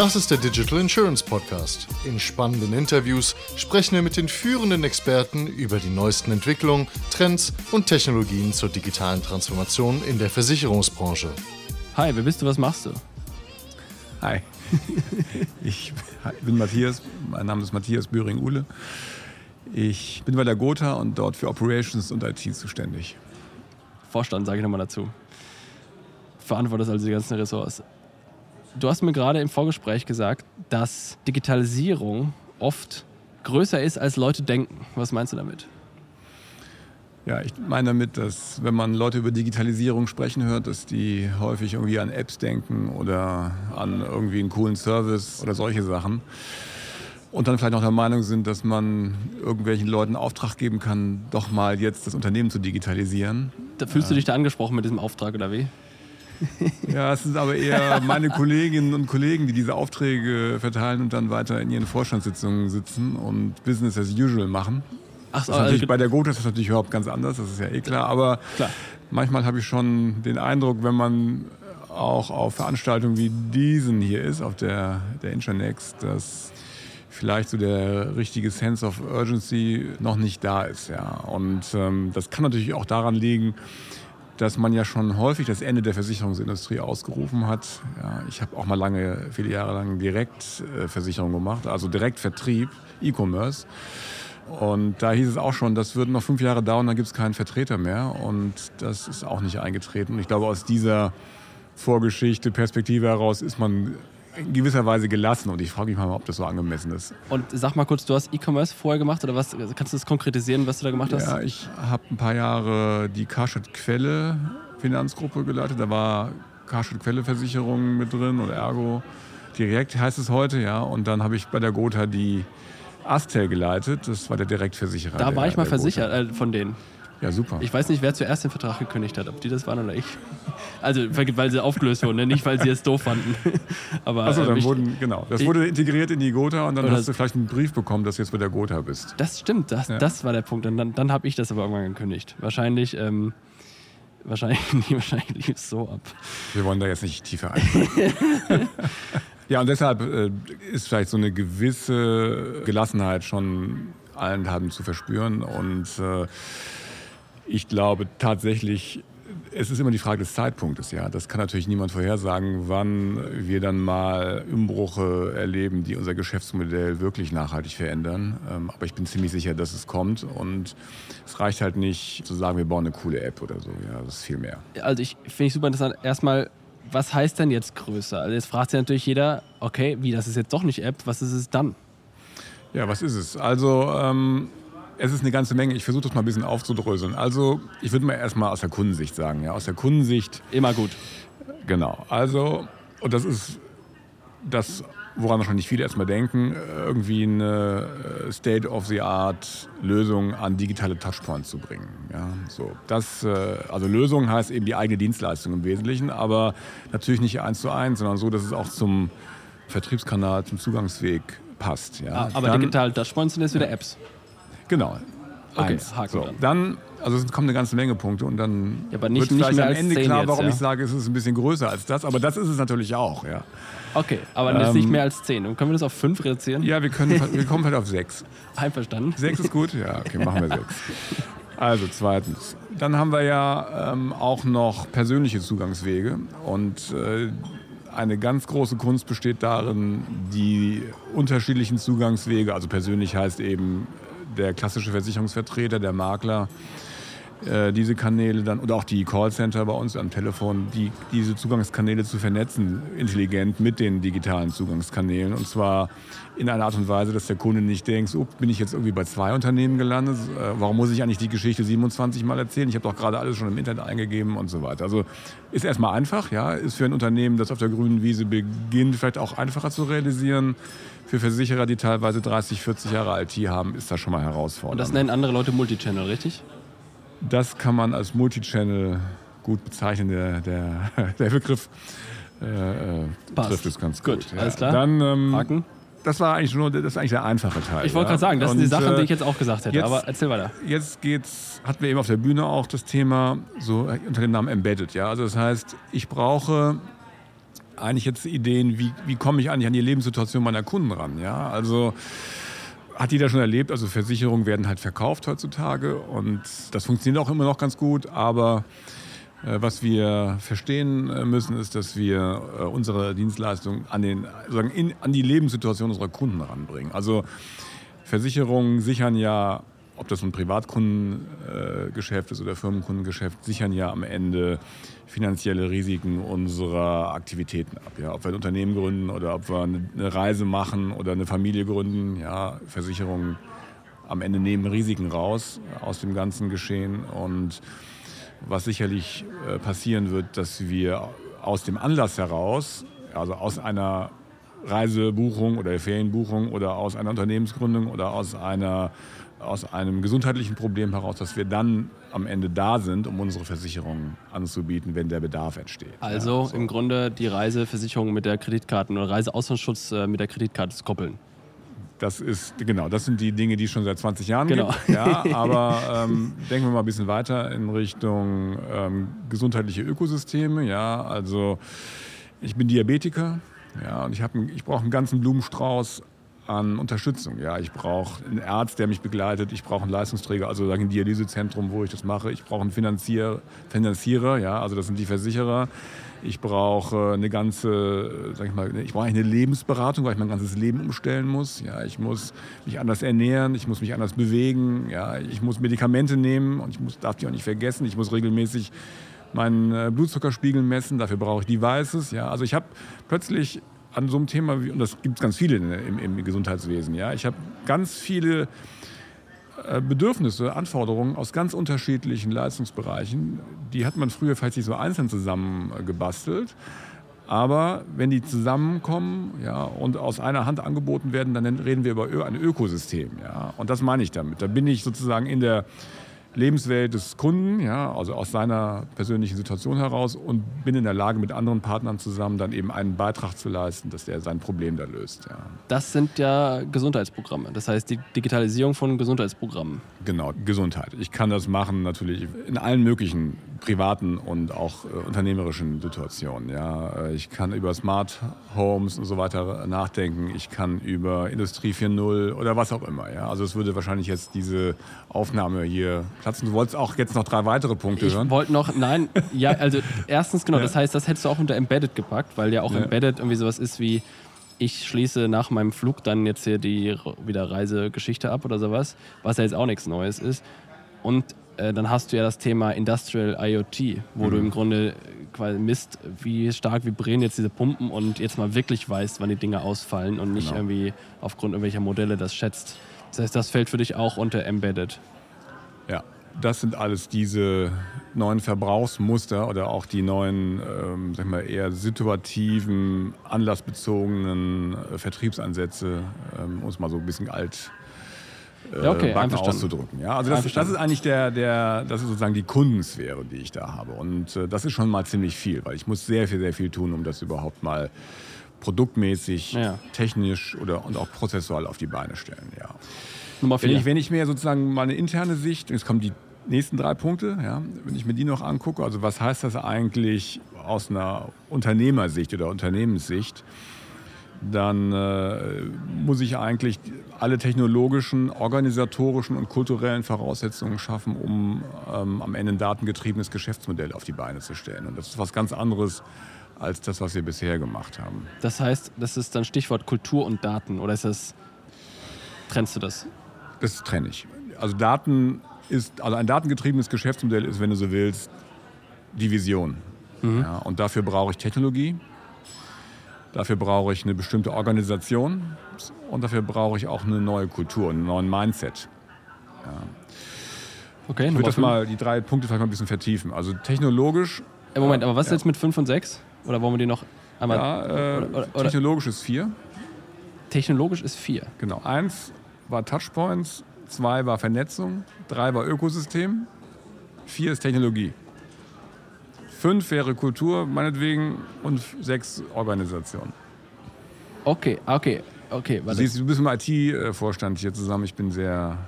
Das ist der Digital Insurance Podcast. In spannenden Interviews sprechen wir mit den führenden Experten über die neuesten Entwicklungen, Trends und Technologien zur digitalen Transformation in der Versicherungsbranche. Hi, wer bist du, was machst du? Hi, ich bin Matthias, mein Name ist Matthias Böhring-Uhle. Ich bin bei der Gotha und dort für Operations und IT zuständig. Vorstand, sage ich nochmal dazu. Verantwortest also die ganzen Ressorts. Du hast mir gerade im Vorgespräch gesagt, dass Digitalisierung oft größer ist, als Leute denken. Was meinst du damit? Ja, ich meine damit, dass wenn man Leute über Digitalisierung sprechen hört, dass die häufig irgendwie an Apps denken oder an irgendwie einen coolen Service oder solche Sachen. Und dann vielleicht noch der Meinung sind, dass man irgendwelchen Leuten Auftrag geben kann, doch mal jetzt das Unternehmen zu digitalisieren. Da fühlst du dich da angesprochen mit diesem Auftrag oder wie? Ja, es sind aber eher meine Kolleginnen und Kollegen, die diese Aufträge verteilen und dann weiter in ihren Vorstandssitzungen sitzen und Business as usual machen. Ach so, also bei der Gotha ist das natürlich überhaupt ganz anders, das ist ja eh klar. Aber klar. manchmal habe ich schon den Eindruck, wenn man auch auf Veranstaltungen wie diesen hier ist, auf der, der Intranext, dass vielleicht so der richtige Sense of Urgency noch nicht da ist. Ja. Und ähm, das kann natürlich auch daran liegen, dass man ja schon häufig das Ende der Versicherungsindustrie ausgerufen hat. Ja, ich habe auch mal lange, viele Jahre lang Direktversicherung gemacht, also Direktvertrieb, E-Commerce. Und da hieß es auch schon, das würde noch fünf Jahre dauern, dann gibt es keinen Vertreter mehr. Und das ist auch nicht eingetreten. Ich glaube, aus dieser Vorgeschichte, Perspektive heraus ist man in gewisser Weise gelassen und ich frage mich mal, ob das so angemessen ist. Und sag mal kurz, du hast E-Commerce vorher gemacht oder was? Kannst du das konkretisieren, was du da gemacht hast? Ja, ich habe ein paar Jahre die Karstadt Quelle Finanzgruppe geleitet. Da war Karstadt Quelle Versicherung mit drin oder Ergo. Direkt heißt es heute, ja. Und dann habe ich bei der Gotha die Astel geleitet. Das war der Direktversicherer. Da war ich mal versichert äh, von denen. Ja, super. Ich weiß nicht, wer zuerst den Vertrag gekündigt hat, ob die das waren oder ich. Also, weil sie aufgelöst wurden, ne? nicht weil sie es doof fanden. Aber, Achso, dann äh, wurden, genau. Das wurde integriert in die Gotha und dann hast du vielleicht einen Brief bekommen, dass du jetzt bei der Gotha bist. Das stimmt, das, ja. das war der Punkt. Und dann, dann habe ich das aber irgendwann gekündigt. Wahrscheinlich. Ähm, wahrscheinlich, wahrscheinlich lief es so ab. Wir wollen da jetzt nicht tiefer ein. ja, und deshalb äh, ist vielleicht so eine gewisse Gelassenheit schon allen haben zu verspüren und äh, ich glaube tatsächlich, es ist immer die Frage des Zeitpunktes. Ja, das kann natürlich niemand vorhersagen, wann wir dann mal Umbruche erleben, die unser Geschäftsmodell wirklich nachhaltig verändern. Ähm, aber ich bin ziemlich sicher, dass es kommt und es reicht halt nicht zu sagen, wir bauen eine coole App oder so. Ja, das ist viel mehr. Also ich finde ich super interessant. Erstmal, was heißt denn jetzt größer? Also jetzt fragt sich natürlich jeder, okay, wie das ist jetzt doch nicht App, was ist es dann? Ja, was ist es? Also ähm, es ist eine ganze Menge. Ich versuche das mal ein bisschen aufzudröseln. Also, ich würde mal erstmal aus der Kundensicht sagen. Ja, aus der Kundensicht. Immer gut. Genau. Also, und das ist das, woran wahrscheinlich viele erstmal denken, irgendwie eine äh, State-of-the-Art-Lösung an digitale Touchpoints zu bringen. Ja, so. das, äh, also Lösung heißt eben die eigene Dienstleistung im Wesentlichen, aber natürlich nicht eins zu eins, sondern so, dass es auch zum Vertriebskanal, zum Zugangsweg passt. Ja. Ah, aber Dann, digitale Touchpoints sind jetzt wieder Apps. Genau. Okay, Eins. Haken so, dann. Also es kommen eine ganze Menge Punkte und dann ja, nicht, wird vielleicht nicht am Ende klar, warum jetzt, ja? ich sage, es ist ein bisschen größer als das. Aber das ist es natürlich auch, ja. Okay, aber ähm, ist nicht mehr als 10. Und können wir das auf 5 reduzieren? Ja, wir, können, wir kommen halt auf 6. Einverstanden. 6 ist gut? Ja, okay, machen wir 6. Also zweitens. Dann haben wir ja ähm, auch noch persönliche Zugangswege. Und äh, eine ganz große Kunst besteht darin, die unterschiedlichen Zugangswege, also persönlich heißt eben der klassische Versicherungsvertreter, der Makler, äh, diese Kanäle dann oder auch die Callcenter bei uns am Telefon, die, diese Zugangskanäle zu vernetzen, intelligent mit den digitalen Zugangskanälen. Und zwar in einer Art und Weise, dass der Kunde nicht denkt, oh, bin ich jetzt irgendwie bei zwei Unternehmen gelandet? Äh, warum muss ich eigentlich die Geschichte 27 Mal erzählen? Ich habe doch gerade alles schon im Internet eingegeben und so weiter. Also ist erstmal einfach, ja, ist für ein Unternehmen, das auf der grünen Wiese beginnt, vielleicht auch einfacher zu realisieren für Versicherer, die teilweise 30, 40 Jahre IT haben, ist das schon mal herausfordernd. Und das nennen andere Leute Multichannel, richtig? Das kann man als Multichannel gut bezeichnen. Der, der, der Begriff äh, äh trifft es ganz gut. Gut, ja. alles klar. Dann, ähm, Haken. Das war eigentlich nur das eigentlich der einfache Teil. Ich wollte ja. gerade sagen, das sind die Sachen, die ich jetzt auch gesagt hätte. Jetzt, aber erzähl weiter. Jetzt geht's, hatten wir eben auf der Bühne auch das Thema so unter dem Namen Embedded. Ja, also das heißt, ich brauche eigentlich jetzt Ideen, wie, wie komme ich eigentlich an die Lebenssituation meiner Kunden ran. Ja? Also hat jeder schon erlebt, also Versicherungen werden halt verkauft heutzutage und das funktioniert auch immer noch ganz gut, aber äh, was wir verstehen äh, müssen, ist, dass wir äh, unsere Dienstleistung an, den, sozusagen in, an die Lebenssituation unserer Kunden ranbringen. Also Versicherungen sichern ja, ob das ein Privatkundengeschäft ist oder Firmenkundengeschäft, sichern ja am Ende finanzielle Risiken unserer Aktivitäten ab. Ja? Ob wir ein Unternehmen gründen oder ob wir eine Reise machen oder eine Familie gründen, ja, Versicherungen am Ende nehmen Risiken raus aus dem ganzen Geschehen. Und was sicherlich äh, passieren wird, dass wir aus dem Anlass heraus, also aus einer Reisebuchung oder Ferienbuchung oder aus einer Unternehmensgründung oder aus einer aus einem gesundheitlichen Problem heraus, dass wir dann am Ende da sind, um unsere Versicherung anzubieten, wenn der Bedarf entsteht. Also ja, so. im Grunde die Reiseversicherung mit der Kreditkarte oder Reiseauslandsschutz äh, mit der Kreditkarte zu koppeln. Das ist genau, das sind die Dinge, die es schon seit 20 Jahren genau. gibt. Ja, aber ähm, denken wir mal ein bisschen weiter in Richtung ähm, gesundheitliche Ökosysteme. Ja, also ich bin Diabetiker. Ja, und ich, ich brauche einen ganzen Blumenstrauß an Unterstützung. Ja, ich brauche einen Arzt, der mich begleitet. Ich brauche einen Leistungsträger, also ein Dialysezentrum, wo ich das mache. Ich brauche einen Finanzier, Finanzierer, ja, also das sind die Versicherer. Ich brauche eine ganze, sag ich mal, ich brauche eine Lebensberatung, weil ich mein ganzes Leben umstellen muss. Ja, ich muss mich anders ernähren, ich muss mich anders bewegen. Ja, ich muss Medikamente nehmen und ich muss, darf die auch nicht vergessen. Ich muss regelmäßig meinen äh, Blutzuckerspiegel messen. Dafür brauche ich Devices. Ja, also ich habe plötzlich an so einem Thema, und das gibt es ganz viele im, im Gesundheitswesen, ja, ich habe ganz viele äh, Bedürfnisse, Anforderungen aus ganz unterschiedlichen Leistungsbereichen. Die hat man früher vielleicht nicht so einzeln zusammengebastelt. Aber wenn die zusammenkommen ja, und aus einer Hand angeboten werden, dann reden wir über ein Ökosystem. Ja. Und das meine ich damit. Da bin ich sozusagen in der Lebenswelt des Kunden, ja, also aus seiner persönlichen Situation heraus und bin in der Lage, mit anderen Partnern zusammen dann eben einen Beitrag zu leisten, dass der sein Problem da löst. Ja. Das sind ja Gesundheitsprogramme, das heißt die Digitalisierung von Gesundheitsprogrammen. Genau, Gesundheit. Ich kann das machen natürlich in allen möglichen privaten und auch äh, unternehmerischen Situationen. Ja. Äh, ich kann über Smart Homes und so weiter nachdenken. Ich kann über Industrie 4.0 oder was auch immer. Ja. Also es würde wahrscheinlich jetzt diese Aufnahme hier platzen. Du wolltest auch jetzt noch drei weitere Punkte ich hören. Ich wollte noch, nein, ja, also erstens genau, ja. das heißt, das hättest du auch unter Embedded gepackt, weil ja auch ja. Embedded irgendwie sowas ist wie, ich schließe nach meinem Flug dann jetzt hier die wieder Reisegeschichte ab oder sowas, was ja jetzt auch nichts Neues ist. Und äh, dann hast du ja das Thema Industrial IoT, wo mhm. du im Grunde quasi misst, wie stark vibrieren jetzt diese Pumpen und jetzt mal wirklich weißt, wann die Dinge ausfallen und nicht genau. irgendwie aufgrund irgendwelcher Modelle das schätzt. Das heißt, das fällt für dich auch unter Embedded. Ja, das sind alles diese neuen Verbrauchsmuster oder auch die neuen, ähm, sag mal, eher situativen, anlassbezogenen äh, Vertriebsansätze, ähm, um es mal so ein bisschen alt äh, ja, okay, auszudrücken. Ja, also das, das, ist eigentlich der, der, das ist sozusagen die Kundensphäre, die ich da habe. Und äh, das ist schon mal ziemlich viel, weil ich muss sehr viel, sehr viel tun, um das überhaupt mal produktmäßig, ja. technisch oder und auch prozessual auf die Beine stellen. Ja. Nummer vier. Wenn ich, wenn ich mir sozusagen meine interne Sicht, jetzt kommen die nächsten drei Punkte, ja, wenn ich mir die noch angucke, also was heißt das eigentlich aus einer Unternehmersicht oder Unternehmenssicht, dann äh, muss ich eigentlich alle technologischen, organisatorischen und kulturellen Voraussetzungen schaffen, um ähm, am Ende ein datengetriebenes Geschäftsmodell auf die Beine zu stellen. Und das ist was ganz anderes als das, was wir bisher gemacht haben. Das heißt, das ist dann Stichwort Kultur und Daten oder ist das, trennst du das? Das trenne ich. Also Daten ist, also ein datengetriebenes Geschäftsmodell ist, wenn du so willst, die Vision. Mhm. Ja, und dafür brauche ich Technologie, dafür brauche ich eine bestimmte Organisation und dafür brauche ich auch eine neue Kultur, einen neuen Mindset. Ja. Okay, ich würde das mal, die drei Punkte vielleicht mal ein bisschen vertiefen. Also technologisch. Äh, Moment, aber was ja. jetzt mit 5 und 6? Oder wollen wir die noch einmal. Ja, äh, oder, oder, technologisch ist 4. Technologisch ist 4. Genau. Eins war Touchpoints, zwei war Vernetzung, drei war Ökosystem, vier ist Technologie. Fünf wäre Kultur, meinetwegen, und sechs Organisation. Okay, okay, okay. Du, siehst, du bist im IT-Vorstand hier zusammen. Ich bin sehr.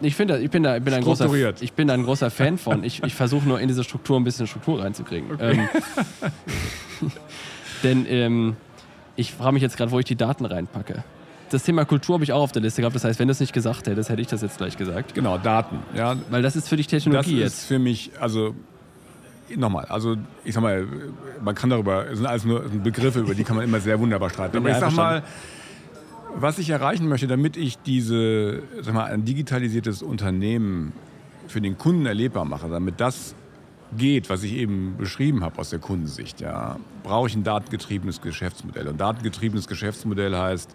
Ich, finde, ich bin da, ich bin ein großer, ich bin da ein großer Fan von. Ich, ich versuche nur in diese Struktur ein bisschen Struktur reinzukriegen. Okay. Ähm, Denn ähm, ich frage mich jetzt gerade, wo ich die Daten reinpacke. Das Thema Kultur habe ich auch auf der Liste gehabt. Das heißt, wenn du es nicht gesagt hättest, hätte ich das jetzt gleich gesagt. Genau, Daten. Ja. Weil das ist für dich Technologie jetzt. Das ist für mich, also nochmal, also ich sag mal, man kann darüber, es sind alles nur Begriffe, über die kann man immer sehr wunderbar streiten. Aber ich sag mal, was ich erreichen möchte, damit ich diese, sag mal, ein digitalisiertes Unternehmen für den Kunden erlebbar mache, damit das geht, was ich eben beschrieben habe aus der Kundensicht, ja, brauche ich ein datengetriebenes Geschäftsmodell. Und datengetriebenes Geschäftsmodell heißt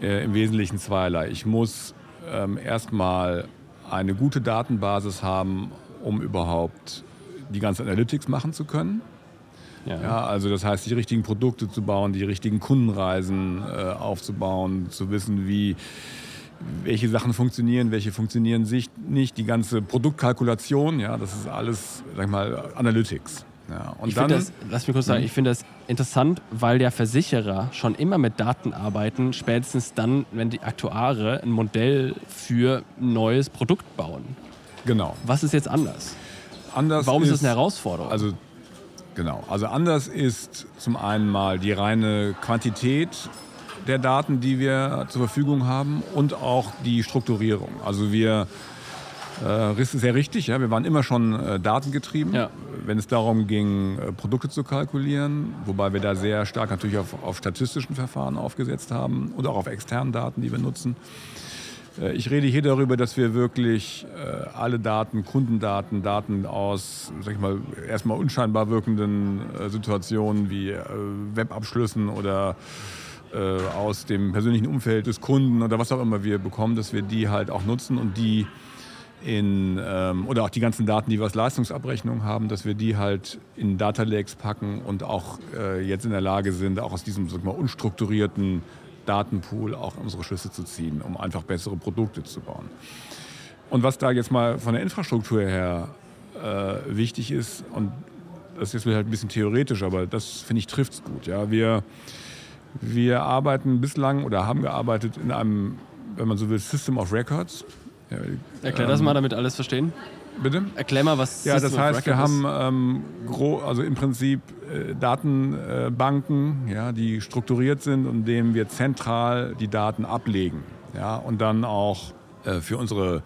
äh, im Wesentlichen zweierlei. Ich muss ähm, erstmal eine gute Datenbasis haben, um überhaupt die ganze Analytics machen zu können. Ja. ja. also das heißt, die richtigen Produkte zu bauen, die richtigen Kundenreisen äh, aufzubauen, zu wissen, wie welche Sachen funktionieren, welche funktionieren nicht, die ganze Produktkalkulation, ja, das ist alles, sag ich mal, Analytics. Ja, und ich dann, das, lass mich kurz sagen, hm? ich finde das interessant, weil der Versicherer schon immer mit Daten arbeiten, spätestens dann, wenn die Aktuare ein Modell für ein neues Produkt bauen. Genau. Was ist jetzt anders? Anders Warum ist, das eine Herausforderung? Also Genau. Also anders ist zum einen mal die reine Quantität der Daten, die wir zur Verfügung haben und auch die Strukturierung. Also wir äh, ist sehr richtig, ja, wir waren immer schon äh, datengetrieben, ja. wenn es darum ging, äh, Produkte zu kalkulieren, wobei wir da sehr stark natürlich auf, auf statistischen Verfahren aufgesetzt haben und auch auf externen Daten, die wir nutzen. Äh, ich rede hier darüber, dass wir wirklich äh, alle Daten, Kundendaten, Daten aus, sag ich mal, erstmal unscheinbar wirkenden äh, Situationen wie Webabschlüssen oder aus dem persönlichen Umfeld des Kunden oder was auch immer wir bekommen, dass wir die halt auch nutzen und die in, ähm, oder auch die ganzen Daten, die wir als Leistungsabrechnung haben, dass wir die halt in Data Lakes packen und auch jetzt in der Lage sind, auch aus diesem sag mal, unstrukturierten Datenpool auch unsere Schlüsse zu ziehen, um einfach bessere Produkte zu bauen. Und was da jetzt mal von der Infrastruktur her äh, wichtig ist, und das ist halt ein bisschen theoretisch, aber das finde ich trifft es gut. Ja. Wir, wir arbeiten bislang oder haben gearbeitet in einem, wenn man so will, System of Records. Ja, Erklär ähm, das mal, damit alles verstehen. Bitte? Erklär mal, was Ja, das heißt, wir haben ähm, also im Prinzip äh, Datenbanken, äh, ja, die strukturiert sind und denen wir zentral die Daten ablegen. Ja, und dann auch äh, für unsere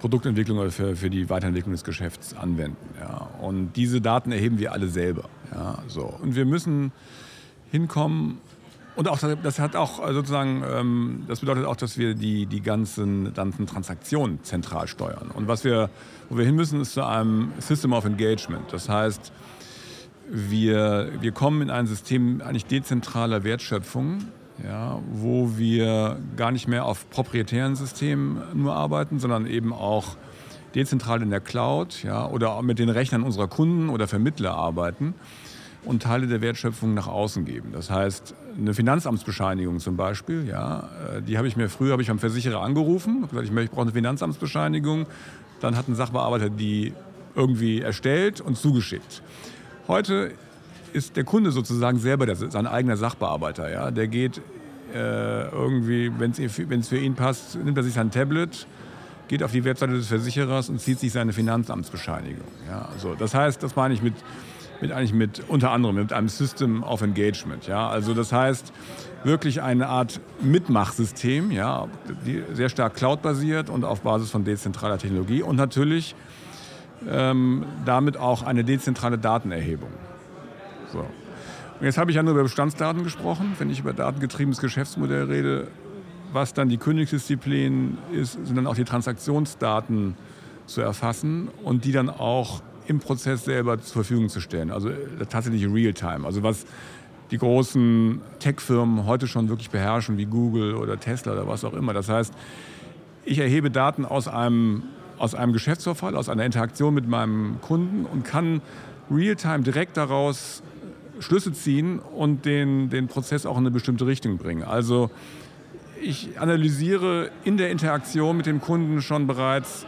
Produktentwicklung oder für, für die Weiterentwicklung des Geschäfts anwenden. Ja. Und diese Daten erheben wir alle selber. Ja, so. Und wir müssen hinkommen, und auch das hat auch äh, sozusagen, ähm, das bedeutet auch, dass wir die, die ganzen, ganzen Transaktionen zentral steuern. Und was wir, wo wir hin müssen, ist zu einem System of Engagement. Das heißt, wir, wir kommen in ein System eigentlich dezentraler Wertschöpfung, ja, wo wir gar nicht mehr auf proprietären Systemen nur arbeiten, sondern eben auch dezentral in der Cloud ja, oder mit den Rechnern unserer Kunden oder Vermittler arbeiten und Teile der Wertschöpfung nach außen geben. Das heißt, eine Finanzamtsbescheinigung zum Beispiel, ja, äh, die habe ich mir früher habe ich beim Versicherer angerufen, gesagt, ich, ich brauche eine Finanzamtsbescheinigung. Dann hat ein Sachbearbeiter die irgendwie erstellt und zugeschickt. Heute ist der Kunde sozusagen selber der, sein eigener Sachbearbeiter. Ja? Der geht äh, irgendwie, wenn es für ihn passt, nimmt er sich sein Tablet, geht auf die Webseite des Versicherers und zieht sich seine Finanzamtsbescheinigung. Ja? Also, das heißt, das meine ich mit mit eigentlich mit unter anderem mit einem System of Engagement. Ja? Also das heißt wirklich eine Art Mitmachsystem, ja, sehr stark cloud-basiert und auf Basis von dezentraler Technologie und natürlich ähm, damit auch eine dezentrale Datenerhebung. So. Und jetzt habe ich ja nur über Bestandsdaten gesprochen. Wenn ich über datengetriebenes Geschäftsmodell rede, was dann die Königsdisziplin ist, sind dann auch die Transaktionsdaten zu erfassen und die dann auch im Prozess selber zur Verfügung zu stellen. Also äh, tatsächlich Real-Time. Also was die großen Tech-Firmen heute schon wirklich beherrschen, wie Google oder Tesla oder was auch immer. Das heißt, ich erhebe Daten aus einem, aus einem Geschäftsvorfall, aus einer Interaktion mit meinem Kunden und kann real-time direkt daraus Schlüsse ziehen und den, den Prozess auch in eine bestimmte Richtung bringen. Also ich analysiere in der Interaktion mit dem Kunden schon bereits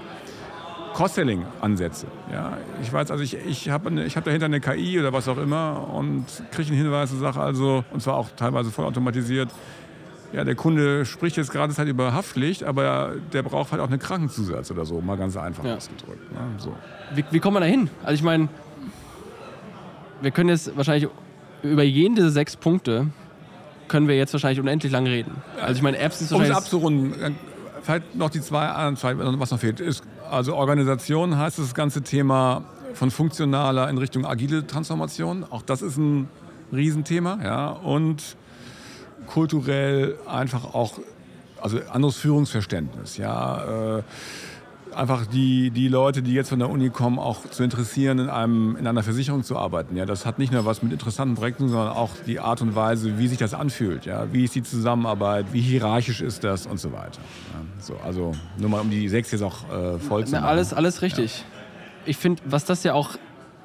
Cross-Selling-Ansätze. Ja, ich weiß, also ich, ich habe hab dahinter eine KI oder was auch immer und kriege einen Hinweis und sage also, und zwar auch teilweise vollautomatisiert, ja, der Kunde spricht jetzt gerade halt über Haftpflicht, aber der braucht halt auch einen Krankenzusatz oder so, mal ganz einfach ja. ausgedrückt. Ne? So. Wie, wie kommt man da hin? Also ich meine, wir können jetzt wahrscheinlich über jeden dieser sechs Punkte können wir jetzt wahrscheinlich unendlich lang reden. Also ich meine, Apps ist Um es abzurunden, äh, vielleicht noch die zwei, zwei, was noch fehlt. Ist, also Organisation heißt das ganze Thema von funktionaler in Richtung agile Transformation. Auch das ist ein Riesenthema. Ja. Und kulturell einfach auch, also anderes Führungsverständnis. Ja. Äh, einfach die, die Leute, die jetzt von der Uni kommen, auch zu interessieren, in, einem, in einer Versicherung zu arbeiten. Ja, das hat nicht nur was mit interessanten Projekten, sondern auch die Art und Weise, wie sich das anfühlt. Ja, wie ist die Zusammenarbeit, wie hierarchisch ist das und so weiter. Ja, so, also nur mal um die sechs jetzt auch äh, voll zu machen. Alles, alles richtig. Ja. Ich finde, was das ja auch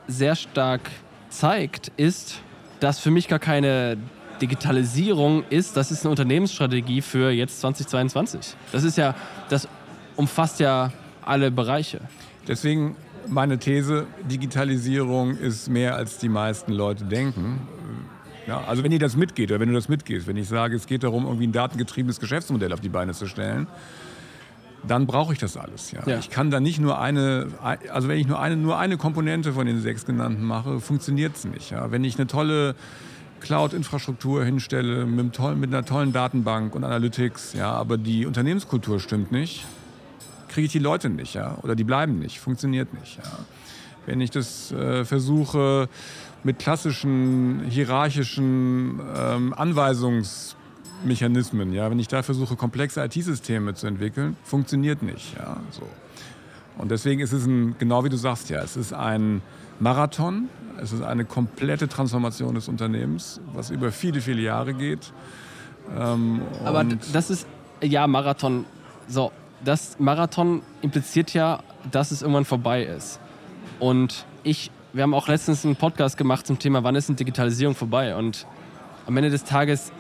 sehr stark zeigt, ist, dass für mich gar keine Digitalisierung ist, das ist eine Unternehmensstrategie für jetzt 2022. Das ist ja, das umfasst ja alle Bereiche. Deswegen meine These, Digitalisierung ist mehr als die meisten Leute denken. Ja, also wenn ihr das mitgeht oder wenn du das mitgehst, wenn ich sage, es geht darum, irgendwie ein datengetriebenes Geschäftsmodell auf die Beine zu stellen, dann brauche ich das alles. Ja. ja. Ich kann da nicht nur eine, also wenn ich nur eine, nur eine Komponente von den sechs genannten mache, funktioniert es nicht. Ja. Wenn ich eine tolle Cloud-Infrastruktur hinstelle mit, mit, einer tollen Datenbank und Analytics, ja, aber die Unternehmenskultur stimmt nicht, kriege ich die Leute nicht, ja, oder die bleiben nicht, funktioniert nicht. Ja. Wenn ich das äh, versuche mit klassischen hierarchischen ähm, Anweisungsmechanismen, ja, wenn ich da versuche komplexe IT-Systeme zu entwickeln, funktioniert nicht, ja, so. Und deswegen ist es ein, genau wie du sagst, ja, es ist ein Marathon, es ist eine komplette Transformation des Unternehmens, was über viele, viele Jahre geht. Ähm, Aber das ist, ja, Marathon, so, das Marathon impliziert ja, dass es irgendwann vorbei ist. Und ich, wir haben auch letztens einen Podcast gemacht zum Thema, wann ist eine Digitalisierung vorbei? Und am Ende des Tages,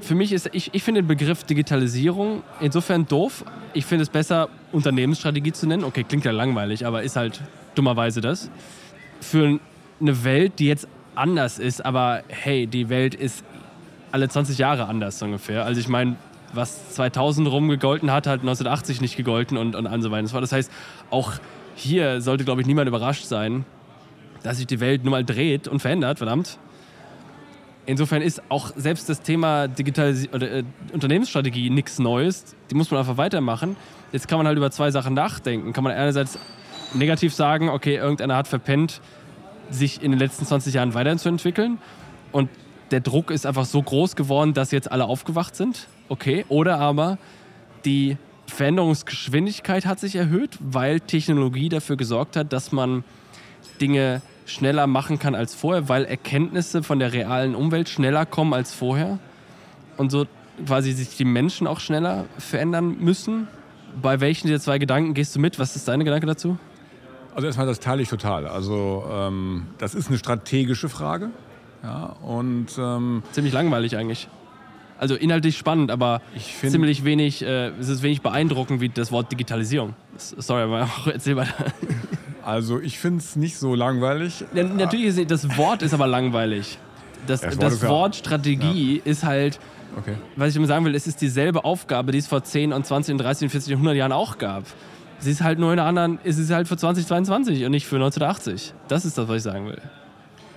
für mich ist, ich, ich finde den Begriff Digitalisierung insofern doof. Ich finde es besser, Unternehmensstrategie zu nennen. Okay, klingt ja langweilig, aber ist halt dummerweise das. Für eine Welt, die jetzt anders ist, aber hey, die Welt ist alle 20 Jahre anders ungefähr. Also ich meine, was 2000 rum gegolten hat, hat 1980 nicht gegolten und, und, und so weiter. Das heißt, auch hier sollte, glaube ich, niemand überrascht sein, dass sich die Welt nun mal dreht und verändert, verdammt. Insofern ist auch selbst das Thema Digitalis oder, äh, Unternehmensstrategie nichts Neues. Die muss man einfach weitermachen. Jetzt kann man halt über zwei Sachen nachdenken. Kann man einerseits negativ sagen, okay, irgendeiner hat verpennt, sich in den letzten 20 Jahren weiterzuentwickeln. Und der Druck ist einfach so groß geworden, dass jetzt alle aufgewacht sind okay. Oder aber die Veränderungsgeschwindigkeit hat sich erhöht, weil Technologie dafür gesorgt hat, dass man Dinge schneller machen kann als vorher, weil Erkenntnisse von der realen Umwelt schneller kommen als vorher und so quasi sich die Menschen auch schneller verändern müssen. Bei welchen dieser zwei Gedanken gehst du mit? Was ist deine Gedanke dazu? Also erstmal, das teile ich total. Also ähm, das ist eine strategische Frage. Ja, und, ähm, Ziemlich langweilig eigentlich. Also inhaltlich spannend, aber ziemlich wenig, äh, es ist wenig beeindruckend wie das Wort Digitalisierung. Sorry, aber erzähl weiter. Also ich finde es nicht so langweilig. Ja, natürlich ist das Wort ist aber langweilig. Das, das, das Wort, Strategie ja. ist halt, okay. was ich immer sagen will, es ist dieselbe Aufgabe, die es vor 10 und 20 und 30 und 40 und 100 Jahren auch gab. Sie ist halt nur in einer anderen, es ist halt für 2022 und nicht für 1980. Das ist das, was ich sagen will.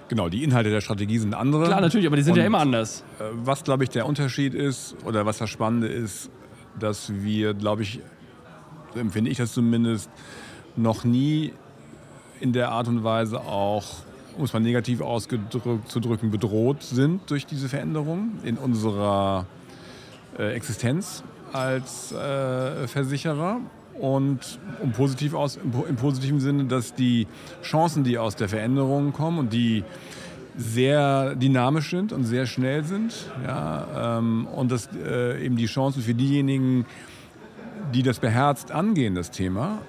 Genau, die Inhalte der Strategie sind andere. Klar, natürlich, aber die sind Und, ja immer anders. Äh, was, glaube ich, der Unterschied ist, oder was das Spannende ist, dass wir, glaube ich, empfinde ich das zumindest, noch nie in der Art und Weise auch, um es mal negativ auszudrücken, bedroht sind durch diese Veränderung in unserer äh, Existenz als äh, Versicherer und um positiv aus, im positiven Sinne, dass die Chancen, die aus der Veränderung kommen und die sehr dynamisch sind und sehr schnell sind, ja, ähm, und dass äh, eben die Chancen für diejenigen, die das beherzt angehen, das Thema,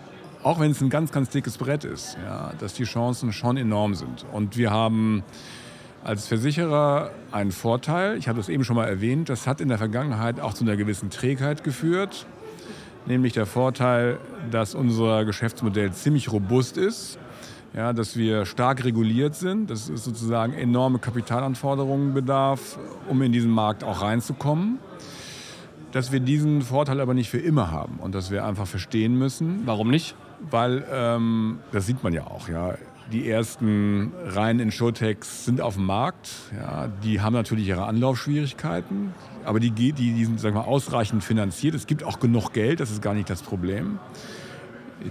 auch wenn es ein ganz, ganz dickes Brett ist, ja, dass die Chancen schon enorm sind. Und wir haben als Versicherer einen Vorteil, ich habe das eben schon mal erwähnt, das hat in der Vergangenheit auch zu einer gewissen Trägheit geführt nämlich der Vorteil, dass unser Geschäftsmodell ziemlich robust ist, ja, dass wir stark reguliert sind, dass es sozusagen enorme Kapitalanforderungen bedarf, um in diesen Markt auch reinzukommen. Dass wir diesen Vorteil aber nicht für immer haben und dass wir einfach verstehen müssen. Warum nicht? Weil, ähm, das sieht man ja auch, ja. Die ersten rein in Showtex sind auf dem Markt. Ja, die haben natürlich ihre Anlaufschwierigkeiten, aber die, die, die sind sagen wir, ausreichend finanziert. Es gibt auch genug Geld, das ist gar nicht das Problem.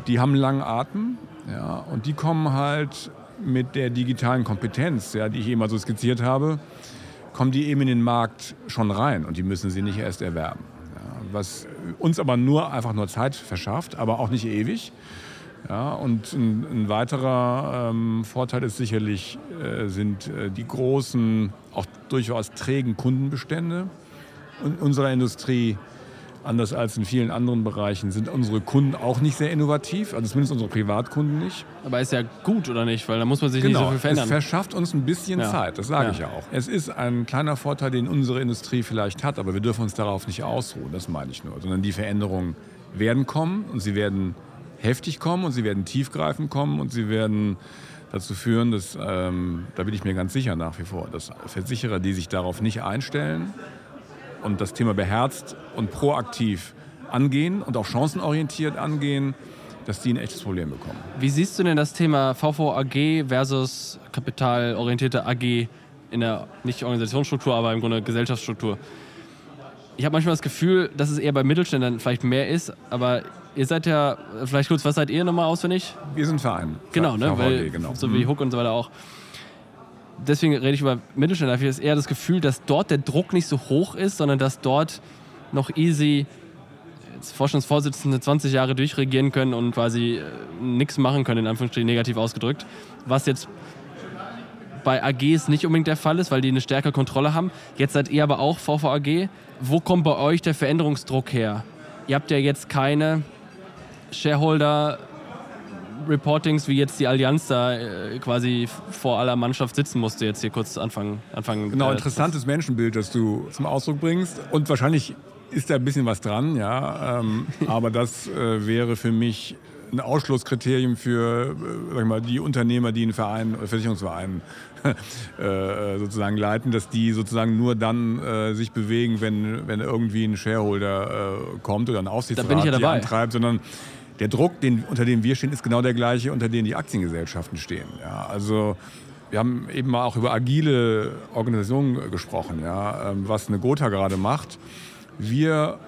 Die haben einen langen Atem ja, und die kommen halt mit der digitalen Kompetenz, ja, die ich eben mal so skizziert habe, kommen die eben in den Markt schon rein und die müssen sie nicht erst erwerben. Ja, was uns aber nur einfach nur Zeit verschafft, aber auch nicht ewig. Ja, und ein, ein weiterer ähm, Vorteil ist sicherlich, äh, sind äh, die großen, auch durchaus trägen Kundenbestände in unserer Industrie Anders als in vielen anderen Bereichen sind unsere Kunden auch nicht sehr innovativ, also zumindest unsere Privatkunden nicht. Aber ist ja gut, oder nicht? Weil da muss man sich genau, nicht so viel verändern. Es verschafft uns ein bisschen ja. Zeit, das sage ja. ich ja auch. Es ist ein kleiner Vorteil, den unsere Industrie vielleicht hat, aber wir dürfen uns darauf nicht ausruhen, das meine ich nur. Sondern die Veränderungen werden kommen und sie werden heftig kommen und sie werden tiefgreifend kommen und sie werden dazu führen, dass, ähm, da bin ich mir ganz sicher nach wie vor, dass Versicherer, die sich darauf nicht einstellen, und das Thema beherzt und proaktiv angehen und auch chancenorientiert angehen, dass die ein echtes Problem bekommen. Wie siehst du denn das Thema VVAG versus kapitalorientierte AG in der nicht Organisationsstruktur, aber im Grunde Gesellschaftsstruktur? Ich habe manchmal das Gefühl, dass es eher bei Mittelständlern vielleicht mehr ist, aber ihr seid ja, vielleicht kurz, was seid ihr nochmal auswendig? Wir sind Verein. Genau, ne? VVAG, Weil, genau. So wie mhm. Hook und so weiter auch deswegen rede ich über Mittelständler, ich habe eher das Gefühl, dass dort der Druck nicht so hoch ist, sondern dass dort noch easy Vorstandsvorsitzende 20 Jahre durchregieren können und quasi äh, nichts machen können, in Anführungsstrichen negativ ausgedrückt. Was jetzt bei AGs nicht unbedingt der Fall ist, weil die eine stärkere Kontrolle haben. Jetzt seid ihr aber auch VVAG. Wo kommt bei euch der Veränderungsdruck her? Ihr habt ja jetzt keine Shareholder Reportings, wie jetzt die Allianz da äh, quasi vor aller Mannschaft sitzen musste, jetzt hier kurz anfangen. anfangen genau, äh, interessantes Menschenbild, das du zum Ausdruck bringst. Und wahrscheinlich ist da ein bisschen was dran, ja. Ähm, aber das äh, wäre für mich ein Ausschlusskriterium für äh, sag mal, die Unternehmer, die einen Verein, Versicherungsverein äh, sozusagen leiten, dass die sozusagen nur dann äh, sich bewegen, wenn, wenn irgendwie ein Shareholder äh, kommt oder ein Aufsichtsrat da bin ich ja dabei. antreibt, sondern der Druck, den, unter dem wir stehen, ist genau der gleiche, unter dem die Aktiengesellschaften stehen. Ja, also wir haben eben mal auch über agile Organisationen gesprochen, ja, ähm, was eine Gotha gerade macht. Wir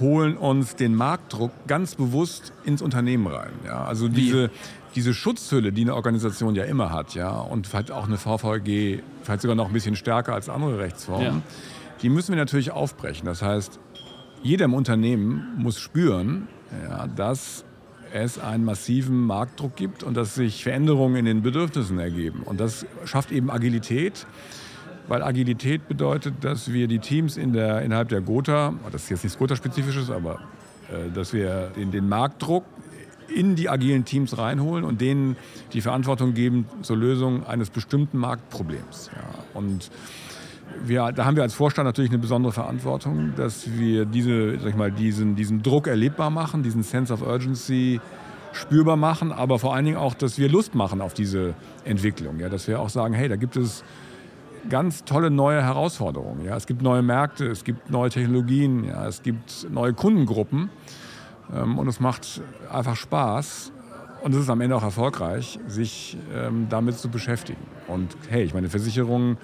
holen uns den Marktdruck ganz bewusst ins Unternehmen rein. Ja. Also diese, diese Schutzhülle, die eine Organisation ja immer hat, ja, und vielleicht auch eine VVG, vielleicht sogar noch ein bisschen stärker als andere Rechtsformen, ja. die müssen wir natürlich aufbrechen. Das heißt, jeder im Unternehmen muss spüren, ja, dass es einen massiven Marktdruck gibt und dass sich Veränderungen in den Bedürfnissen ergeben. Und das schafft eben Agilität, weil Agilität bedeutet, dass wir die Teams in der, innerhalb der Gotha, das ist jetzt nichts Gotha-spezifisches, aber äh, dass wir den, den Marktdruck in die agilen Teams reinholen und denen die Verantwortung geben zur Lösung eines bestimmten Marktproblems. Ja. Und wir, da haben wir als Vorstand natürlich eine besondere Verantwortung, dass wir diese, sag ich mal, diesen, diesen Druck erlebbar machen, diesen Sense of Urgency spürbar machen, aber vor allen Dingen auch, dass wir Lust machen auf diese Entwicklung. Ja, dass wir auch sagen, hey, da gibt es ganz tolle neue Herausforderungen. Ja. Es gibt neue Märkte, es gibt neue Technologien, ja, es gibt neue Kundengruppen ähm, und es macht einfach Spaß und es ist am Ende auch erfolgreich, sich ähm, damit zu beschäftigen. Und hey, ich meine, Versicherungen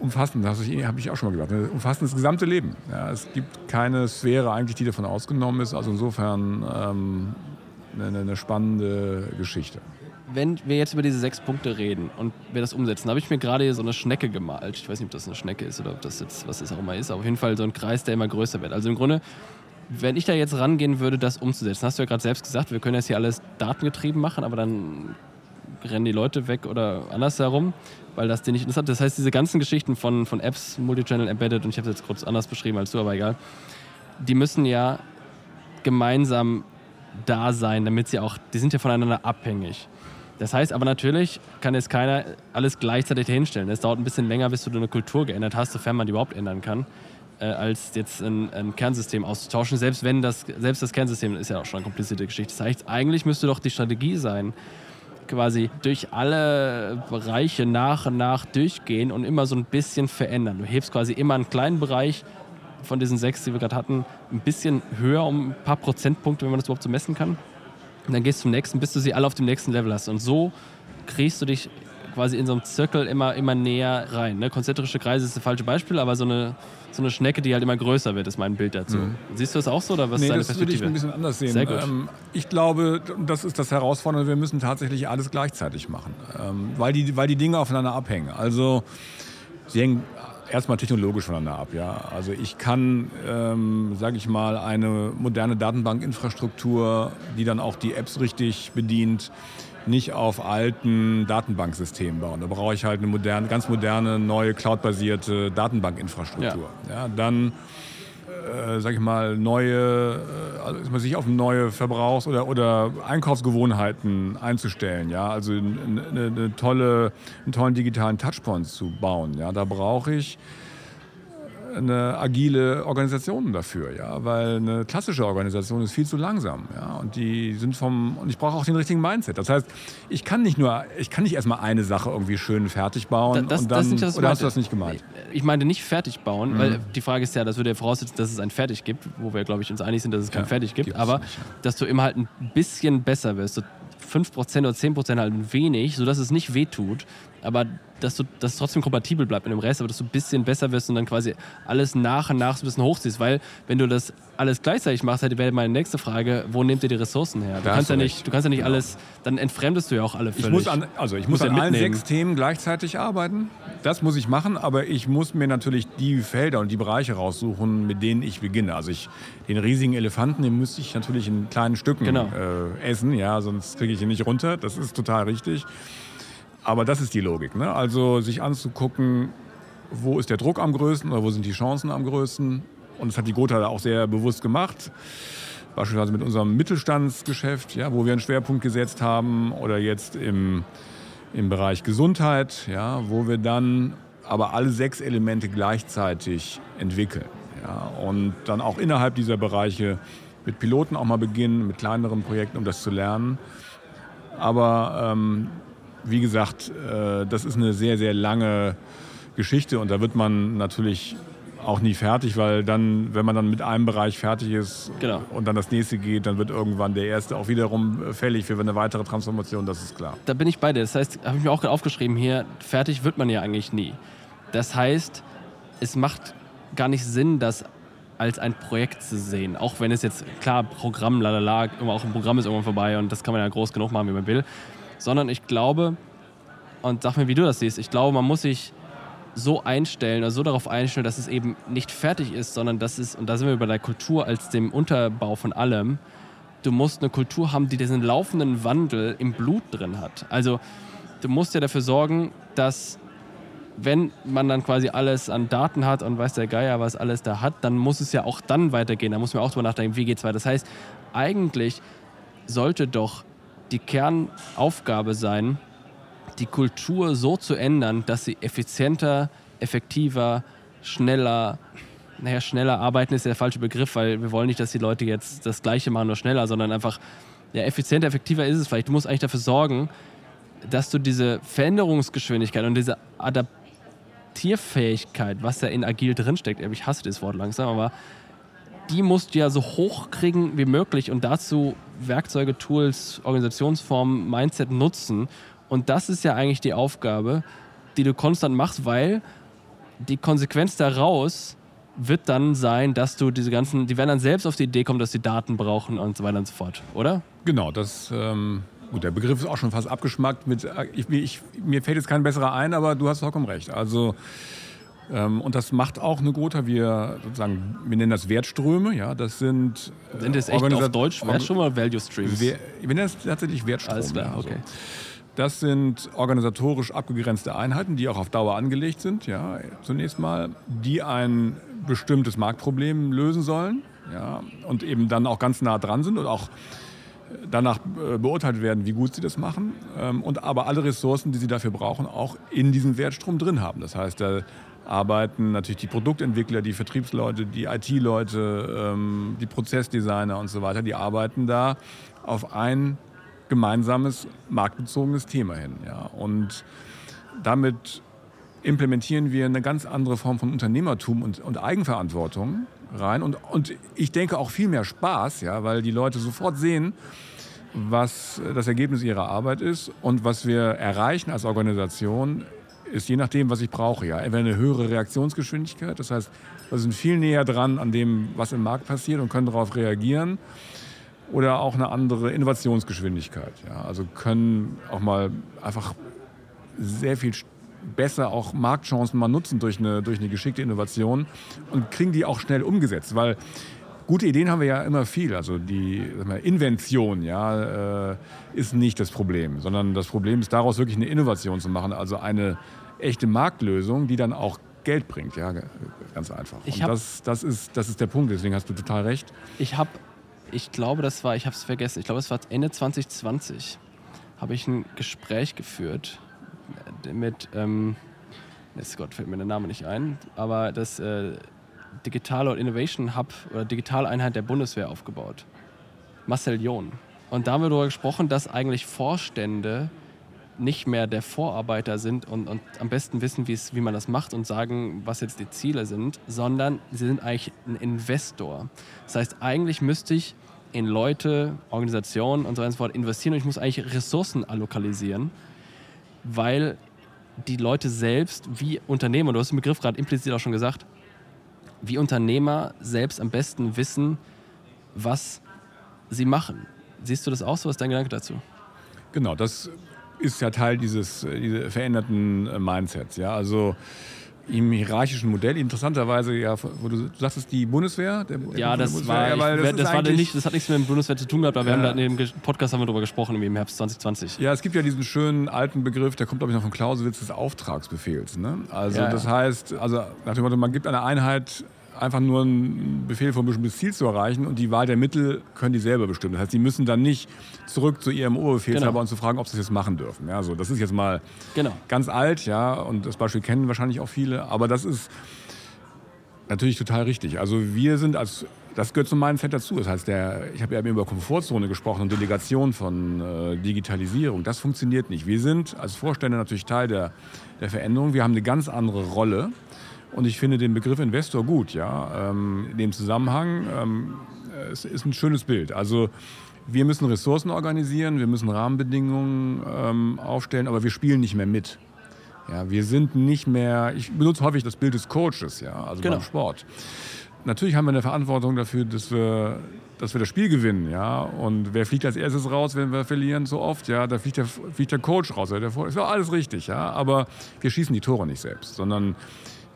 umfassen, das habe ich auch schon mal gesagt, umfassen das gesamte Leben. Ja, es gibt keine Sphäre eigentlich, die davon ausgenommen ist. Also insofern ähm, eine, eine spannende Geschichte wenn wir jetzt über diese sechs Punkte reden und wir das umsetzen, habe ich mir gerade hier so eine Schnecke gemalt. Ich weiß nicht, ob das eine Schnecke ist oder ob das jetzt was es auch immer ist, aber auf jeden Fall so ein Kreis, der immer größer wird. Also im Grunde, wenn ich da jetzt rangehen würde, das umzusetzen, hast du ja gerade selbst gesagt, wir können das hier alles datengetrieben machen, aber dann rennen die Leute weg oder andersherum weil das dir nicht interessant ist. Das heißt, diese ganzen Geschichten von, von Apps, Multichannel, Embedded, und ich habe es jetzt kurz anders beschrieben als du, aber egal, die müssen ja gemeinsam da sein, damit sie auch, die sind ja voneinander abhängig. Das heißt aber natürlich kann jetzt keiner alles gleichzeitig hinstellen. Es dauert ein bisschen länger, bis du eine Kultur geändert hast, sofern man die überhaupt ändern kann, äh, als jetzt ein, ein, Kernsystem auszutauschen. Selbst wenn das, selbst das Kernsystem ist ja auch schon eine komplizierte Geschichte. Das heißt, eigentlich müsste doch die Strategie sein, quasi durch alle Bereiche nach und nach durchgehen und immer so ein bisschen verändern. Du hebst quasi immer einen kleinen Bereich von diesen sechs, die wir gerade hatten, ein bisschen höher um ein paar Prozentpunkte, wenn man das überhaupt so messen kann. Und dann gehst du zum nächsten, bis du sie alle auf dem nächsten Level hast. Und so kriegst du dich quasi in so einem Zirkel immer, immer näher rein. Ne? Konzentrische Kreise ist das falsche Beispiel, aber so eine, so eine Schnecke, die halt immer größer wird, ist mein Bild dazu. Mhm. Siehst du das auch so oder was nee, ist deine das würde ich ein bisschen anders sehen. Sehr gut. Ähm, ich glaube, das ist das Herausfordernde, wir müssen tatsächlich alles gleichzeitig machen, ähm, weil, die, weil die Dinge aufeinander abhängen. Also sie hängen erstmal technologisch voneinander ab. Ja? Also ich kann, ähm, sage ich mal, eine moderne Datenbankinfrastruktur, die dann auch die Apps richtig bedient, nicht auf alten Datenbanksystemen bauen. Da brauche ich halt eine moderne, ganz moderne, neue cloudbasierte Datenbankinfrastruktur. Ja. ja dann äh, sag ich mal, neue, äh, also sich auf neue Verbrauchs- oder, oder Einkaufsgewohnheiten einzustellen, ja, also eine, eine tolle, einen tollen digitalen Touchpoint zu bauen, ja, da brauche ich eine agile Organisation dafür, ja, weil eine klassische Organisation ist viel zu langsam, ja, und die sind vom und ich brauche auch den richtigen Mindset. Das heißt, ich kann nicht nur, ich kann nicht erstmal eine Sache irgendwie schön fertig bauen das, und dann, das nicht, oder hast du das nicht gemeint? Ich meine nicht fertig bauen, mhm. weil die Frage ist ja, das würde ja voraussetzen, dass es ein Fertig gibt, wo wir glaube ich uns einig sind, dass es kein ja, Fertig gibt, aber nicht, ja. dass du immer halt ein bisschen besser wirst, so 5% oder 10% halt wenig, sodass es nicht wehtut, aber dass du das trotzdem kompatibel bleibt mit dem Rest, aber dass du ein bisschen besser wirst und dann quasi alles nach und nach so ein bisschen hochziehst. Weil wenn du das alles gleichzeitig machst, wäre meine nächste Frage, wo nehmt ihr die Ressourcen her? Du kannst, ja nicht, du kannst ja nicht genau. alles, dann entfremdest du ja auch alle völlig. Ich muss an, also ich muss an allen sechs Themen gleichzeitig arbeiten. Das muss ich machen, aber ich muss mir natürlich die Felder und die Bereiche raussuchen, mit denen ich beginne. Also ich, den riesigen Elefanten, den müsste ich natürlich in kleinen Stücken genau. äh, essen, ja, sonst kriege ich ihn nicht runter. Das ist total richtig. Aber das ist die Logik. Ne? Also sich anzugucken, wo ist der Druck am größten oder wo sind die Chancen am größten. Und das hat die Gotha auch sehr bewusst gemacht. Beispielsweise mit unserem Mittelstandsgeschäft, ja, wo wir einen Schwerpunkt gesetzt haben. Oder jetzt im, im Bereich Gesundheit, ja, wo wir dann aber alle sechs Elemente gleichzeitig entwickeln. Ja, und dann auch innerhalb dieser Bereiche mit Piloten auch mal beginnen, mit kleineren Projekten, um das zu lernen. Aber ähm, wie gesagt, äh, das ist eine sehr, sehr lange Geschichte und da wird man natürlich auch nie fertig, weil dann, wenn man dann mit einem Bereich fertig ist genau. und dann das nächste geht, dann wird irgendwann der erste auch wiederum fällig für eine weitere Transformation, das ist klar. Da bin ich bei dir. Das heißt, habe ich mir auch gerade aufgeschrieben hier, fertig wird man ja eigentlich nie. Das heißt, es macht gar nicht Sinn, das als ein Projekt zu sehen. Auch wenn es jetzt, klar, Programm, lalala, auch ein Programm ist irgendwann vorbei und das kann man ja groß genug machen, wie man will sondern ich glaube, und sag mir, wie du das siehst, ich glaube, man muss sich so einstellen oder so darauf einstellen, dass es eben nicht fertig ist, sondern dass es, und da sind wir bei der Kultur als dem Unterbau von allem, du musst eine Kultur haben, die diesen laufenden Wandel im Blut drin hat. Also du musst ja dafür sorgen, dass wenn man dann quasi alles an Daten hat und weiß der Geier, was alles da hat, dann muss es ja auch dann weitergehen. Da muss man auch drüber nachdenken, wie geht es weiter. Das heißt, eigentlich sollte doch die Kernaufgabe sein, die Kultur so zu ändern, dass sie effizienter, effektiver, schneller, naja, schneller arbeiten ist der falsche Begriff, weil wir wollen nicht, dass die Leute jetzt das Gleiche machen, nur schneller, sondern einfach, ja, effizienter, effektiver ist es vielleicht. Du musst eigentlich dafür sorgen, dass du diese Veränderungsgeschwindigkeit und diese Adaptierfähigkeit, was ja in agil drinsteckt, ich hasse das Wort langsam, aber die musst du ja so hoch kriegen wie möglich und dazu Werkzeuge, Tools, Organisationsformen, Mindset nutzen. Und das ist ja eigentlich die Aufgabe, die du konstant machst, weil die Konsequenz daraus wird dann sein, dass du diese ganzen, die werden dann selbst auf die Idee kommen, dass sie Daten brauchen und so weiter und so fort, oder? Genau, das, ähm, gut, der Begriff ist auch schon fast abgeschmackt mit, ich, ich, mir fällt jetzt kein besserer ein, aber du hast vollkommen recht. Also ähm, und das macht auch eine Gotha. Wir sozusagen, wir nennen das Wertströme. Ja, das sind. Äh, sind das echt auf Deutsch Wertströme oder Value Streams? Wir, wir nennen das tatsächlich Wertströme. Alles klar, okay. Also. Das sind organisatorisch abgegrenzte Einheiten, die auch auf Dauer angelegt sind. Ja, zunächst mal, die ein bestimmtes Marktproblem lösen sollen. Ja, und eben dann auch ganz nah dran sind und auch danach äh, beurteilt werden, wie gut sie das machen ähm, und aber alle Ressourcen, die sie dafür brauchen, auch in diesem Wertstrom drin haben. Das heißt, arbeiten natürlich die Produktentwickler, die Vertriebsleute, die IT-Leute, ähm, die Prozessdesigner und so weiter, die arbeiten da auf ein gemeinsames marktbezogenes Thema hin. Ja. Und damit implementieren wir eine ganz andere Form von Unternehmertum und, und Eigenverantwortung rein. Und, und ich denke auch viel mehr Spaß, ja, weil die Leute sofort sehen, was das Ergebnis ihrer Arbeit ist und was wir erreichen als Organisation ist je nachdem, was ich brauche. Ja. Entweder eine höhere Reaktionsgeschwindigkeit, das heißt, wir sind viel näher dran an dem, was im Markt passiert und können darauf reagieren. Oder auch eine andere Innovationsgeschwindigkeit. Ja. Also können auch mal einfach sehr viel besser auch Marktchancen mal nutzen durch eine, durch eine geschickte Innovation und kriegen die auch schnell umgesetzt. Weil gute Ideen haben wir ja immer viel. Also die Invention ja, äh, ist nicht das Problem, sondern das Problem ist daraus wirklich eine Innovation zu machen. Also eine echte Marktlösung, die dann auch Geld bringt, ja, ganz einfach. Und das, das, ist, das ist der Punkt, deswegen hast du total recht. Ich habe, ich glaube, das war, ich habe es vergessen, ich glaube, es war Ende 2020, habe ich ein Gespräch geführt mit, ähm, jetzt Gott fällt mir der Name nicht ein, aber das äh, Digitale und Innovation Hub oder Digitaleinheit der Bundeswehr aufgebaut. Marcel John. Und da haben wir darüber gesprochen, dass eigentlich Vorstände nicht mehr der Vorarbeiter sind und, und am besten wissen, wie man das macht und sagen, was jetzt die Ziele sind, sondern sie sind eigentlich ein Investor. Das heißt, eigentlich müsste ich in Leute, Organisationen und so weiter investieren und ich muss eigentlich Ressourcen allokalisieren, weil die Leute selbst wie Unternehmer, du hast den Begriff gerade implizit auch schon gesagt, wie Unternehmer selbst am besten wissen, was sie machen. Siehst du das auch so? Was ist dein Gedanke dazu? Genau, das ist ja Teil dieses, äh, dieses veränderten äh, Mindsets. Ja? Also im hierarchischen Modell, interessanterweise, ja, wo du, du sagtest, die Bundeswehr? Der, ja, das Bundeswehr, war, ja, das, das war nicht, das hat nichts mit dem Bundeswehr zu tun gehabt, aber ja. wir haben da in dem Podcast haben wir darüber gesprochen, im Herbst 2020. Ja, es gibt ja diesen schönen alten Begriff, der kommt, glaube ich, noch von Clausewitz des Auftragsbefehls. Ne? Also ja, das heißt, also nach dem Motto, man gibt einer Einheit einfach nur einen Befehl von ein bestimmtes Ziel zu erreichen und die Wahl der Mittel können die selber bestimmen. Das heißt, sie müssen dann nicht zurück zu ihrem Oberbefehlshaber genau. und zu fragen, ob sie das jetzt machen dürfen. Ja, so, das ist jetzt mal genau. ganz alt, ja, und das Beispiel kennen wahrscheinlich auch viele, aber das ist natürlich total richtig. Also wir sind als das gehört zu meinem Fett dazu. Das heißt, der, ich habe ja eben über Komfortzone gesprochen und Delegation von äh, Digitalisierung. Das funktioniert nicht. Wir sind als Vorstände natürlich Teil der, der Veränderung. Wir haben eine ganz andere Rolle. Und ich finde den Begriff Investor gut, ja. Ähm, in dem Zusammenhang ähm, es ist ein schönes Bild. Also wir müssen Ressourcen organisieren, wir müssen Rahmenbedingungen ähm, aufstellen, aber wir spielen nicht mehr mit. Ja, wir sind nicht mehr, ich benutze häufig das Bild des Coaches, ja, also genau. beim Sport. Natürlich haben wir eine Verantwortung dafür, dass wir, dass wir das Spiel gewinnen, ja. Und wer fliegt als erstes raus, wenn wir verlieren, so oft, ja, da fliegt der, fliegt der Coach raus. Der, ist ja alles richtig, ja. Aber wir schießen die Tore nicht selbst, sondern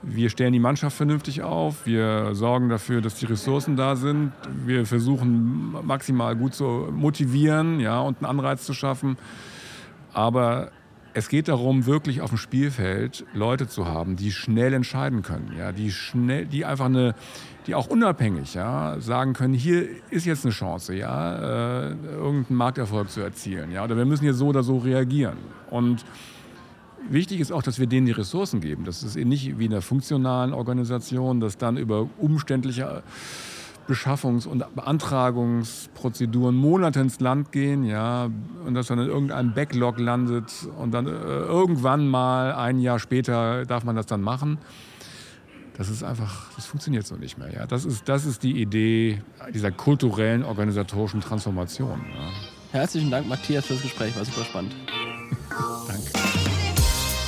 wir stellen die Mannschaft vernünftig auf, wir sorgen dafür, dass die Ressourcen da sind, wir versuchen maximal gut zu motivieren ja, und einen Anreiz zu schaffen. Aber es geht darum, wirklich auf dem Spielfeld Leute zu haben, die schnell entscheiden können, ja, die schnell, die einfach eine, die auch unabhängig ja, sagen können, hier ist jetzt eine Chance, ja, äh, irgendeinen Markterfolg zu erzielen, ja, oder wir müssen hier so oder so reagieren. Und Wichtig ist auch, dass wir denen die Ressourcen geben. Das ist eben nicht wie in einer funktionalen Organisation, dass dann über umständliche Beschaffungs- und Beantragungsprozeduren Monate ins Land gehen, ja, und dass dann in irgendeinem Backlog landet und dann äh, irgendwann mal ein Jahr später darf man das dann machen. Das ist einfach, das funktioniert so nicht mehr. Ja. Das, ist, das ist die Idee dieser kulturellen, organisatorischen Transformation. Ja. Herzlichen Dank, Matthias, für das Gespräch. War super spannend. Danke.